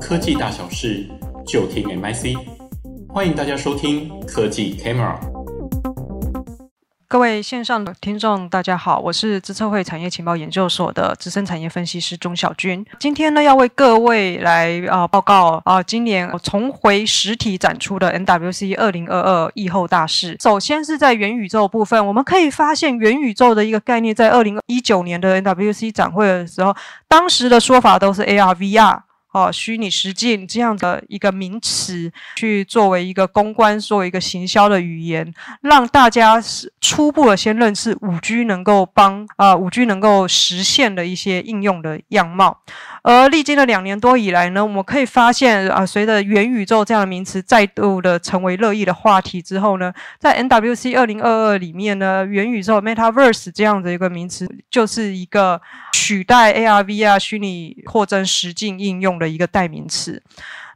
科技大小事，就听 MIC。欢迎大家收听科技 Camera。各位线上的听众，大家好，我是资策会产业情报研究所的资深产业分析师钟小军。今天呢，要为各位来啊、呃、报告啊、呃，今年重回实体展出的 NWC 二零二二疫后大事。首先是在元宇宙部分，我们可以发现元宇宙的一个概念，在二零一九年的 NWC 展会的时候，当时的说法都是 AR、VR。哦，虚拟实境这样的一个名词，去作为一个公关、作为一个行销的语言，让大家是初步的先认识五 G 能够帮啊五 G 能够实现的一些应用的样貌。而历经了两年多以来呢，我们可以发现啊，随着元宇宙这样的名词再度的成为热议的话题之后呢，在 NWC 二零二二里面呢，元宇宙 Metaverse 这样的一个名词，就是一个取代 AR、VR 虚拟扩增实境应用的一个代名词。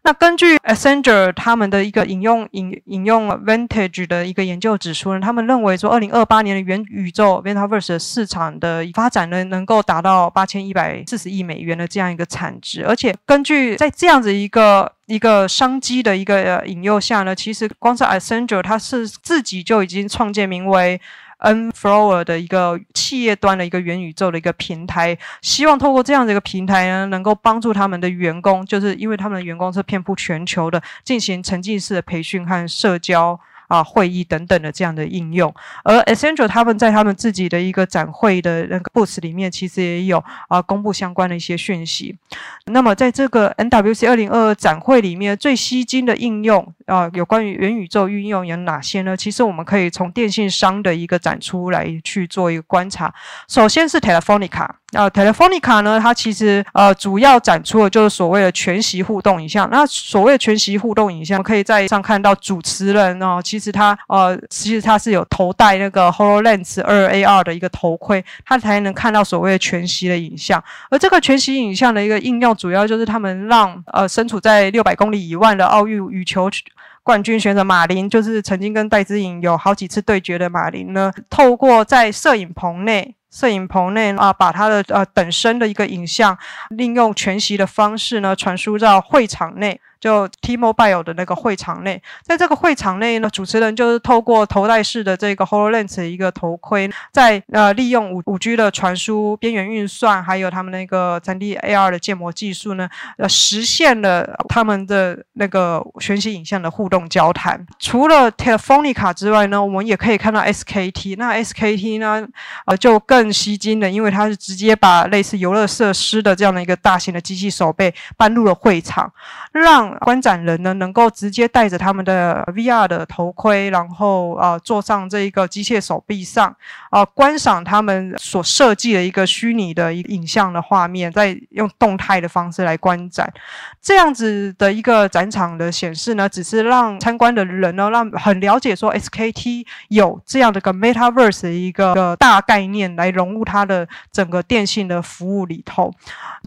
那根据 Accenture 他们的一个引用引引用 Vantage 的一个研究指出呢，他们认为说，二零二八年的元宇宙 Metaverse 的市场的发展呢，能够达到八千一百四十亿美元的这样一个产值，而且根据在这样子一个一个商机的一个引诱下呢，其实光是 Accenture 它是自己就已经创建名为 nFlower 的一个企业端的一个元宇宙的一个平台，希望透过这样的一个平台呢，能够帮助他们的员工，就是因为他们的员工是遍布全球的，进行沉浸式的培训和社交。啊，会议等等的这样的应用，而 Essential 他们在他们自己的一个展会的那个 booth 里面，其实也有啊公布相关的一些讯息。那么在这个 NWC 二零二二展会里面，最吸睛的应用啊，有关于元宇宙运用有哪些呢？其实我们可以从电信商的一个展出来去做一个观察。首先是 Telefonica。啊，Telefonica 呢，它其实呃主要展出的就是所谓的全息互动影像。那所谓的全息互动影像，可以在上看到主持人哦，其实他呃其实他是有头戴那个 HoloLens 二 AR 的一个头盔，他才能看到所谓的全息的影像。而这个全息影像的一个应用，主要就是他们让呃身处在六百公里以外的奥运羽球冠军选手马琳，就是曾经跟戴资颖有好几次对决的马琳呢，透过在摄影棚内。摄影棚内啊，把他的呃等身的一个影像，利用全息的方式呢，传输到会场内。就 T-Mobile 的那个会场内，在这个会场内呢，主持人就是透过头戴式的这个 HoloLens 一个头盔，在呃利用五五 G 的传输、边缘运算，还有他们那个 3D AR 的建模技术呢，呃，实现了他们的那个全息影像的互动交谈。除了 Telefonica 之外呢，我们也可以看到 SKT。那 SKT 呢，呃，就跟更吸睛的，因为它是直接把类似游乐设施的这样的一个大型的机器手臂搬入了会场，让观展人呢，能够直接戴着他们的 VR 的头盔，然后啊、呃，坐上这一个机械手臂上啊、观赏他们所设计的一个虚拟的一个影像的画面，再用动态的方式来观展。这样子的一个展场的显示呢，只是让参观的人呢，让很了解说 SKT 有这样的一个 Metaverse 的一个大概念来融入它的整个电信的服务里头。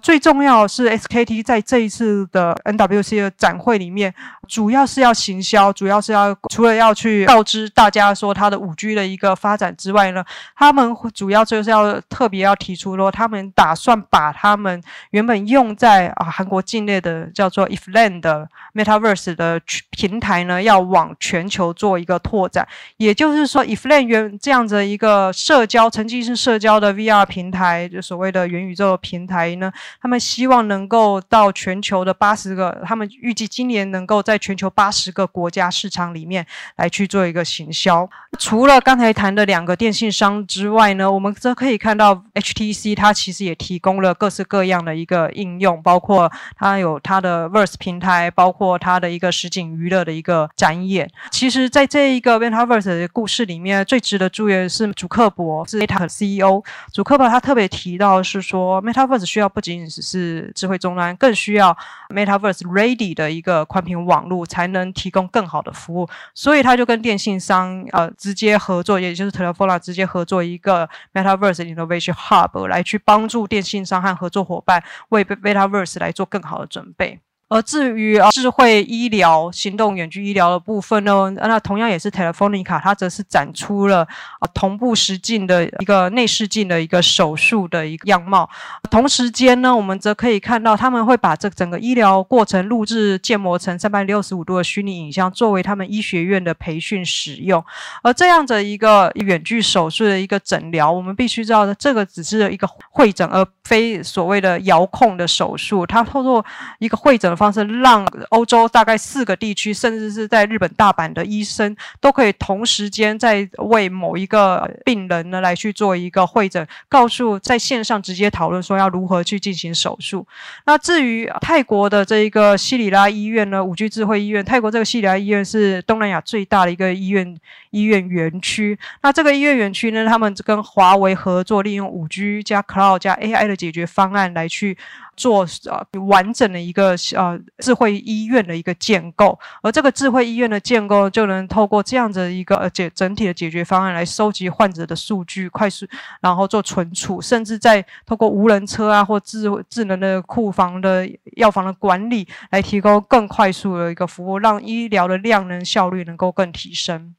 最重要是 SKT 在这一次的 NWC 的展会里面，主要是要行销，主要是要除了要去告知大家说它的五 G 的一个发展之外呢，他们主要就是要特别要提出说，他们打算把他们原本用在啊韩国境内的叫做 IFLAN 的 Metaverse 的平台呢，要往全球做一个拓展。也就是说，IFLAN 原这样子一个社交曾经是社交的 VR 平台，就所谓的元宇宙平台呢。他们希望能够到全球的八十个，他们预计今年能够在全球八十个国家市场里面来去做一个行销。除了刚才谈的两个电信商之外呢，我们则可以看到 HTC 它其实也提供了各式各样的一个应用，包括它有它的 Verse 平台，包括它的一个实景娱乐的一个展演。其实，在这一个 Metaverse 的故事里面，最值得注意的是祖克伯是 Meta 的 CEO，祖克伯他特别提到是说 Metaverse 需要不仅仅只是智慧终端，更需要 Metaverse Ready 的一个宽频网络，才能提供更好的服务。所以他就跟电信商呃直接合作，也就是 Telefona 直接合作一个 Metaverse Innovation Hub，来去帮助电信商和合作伙伴为 Metaverse 来做更好的准备。而至于啊，智慧医疗、行动远距医疗的部分呢，那同样也是 Telefonica，它则是展出了啊同步实境的一个内视镜的一个手术的一个样貌。同时间呢，我们则可以看到他们会把这整个医疗过程录制建模成三百六十五度的虚拟影像，作为他们医学院的培训使用。而这样的一个远距手术的一个诊疗，我们必须知道的，这个只是一个会诊，而非所谓的遥控的手术。它透过一个会诊。方式让欧洲大概四个地区，甚至是在日本大阪的医生，都可以同时间在为某一个病人呢来去做一个会诊，告诉在线上直接讨论说要如何去进行手术。那至于泰国的这一个西里拉医院呢，五 G 智慧医院，泰国这个西里拉医院是东南亚最大的一个医院医院园区。那这个医院园区呢，他们跟华为合作，利用五 G 加 Cloud 加 AI 的解决方案来去。做呃完整的一个呃智慧医院的一个建构，而这个智慧医院的建构就能透过这样子一个呃解整体的解决方案来收集患者的数据，快速然后做存储，甚至在透过无人车啊或智智能的库房的药房的管理，来提供更快速的一个服务，让医疗的量能效率能够更提升。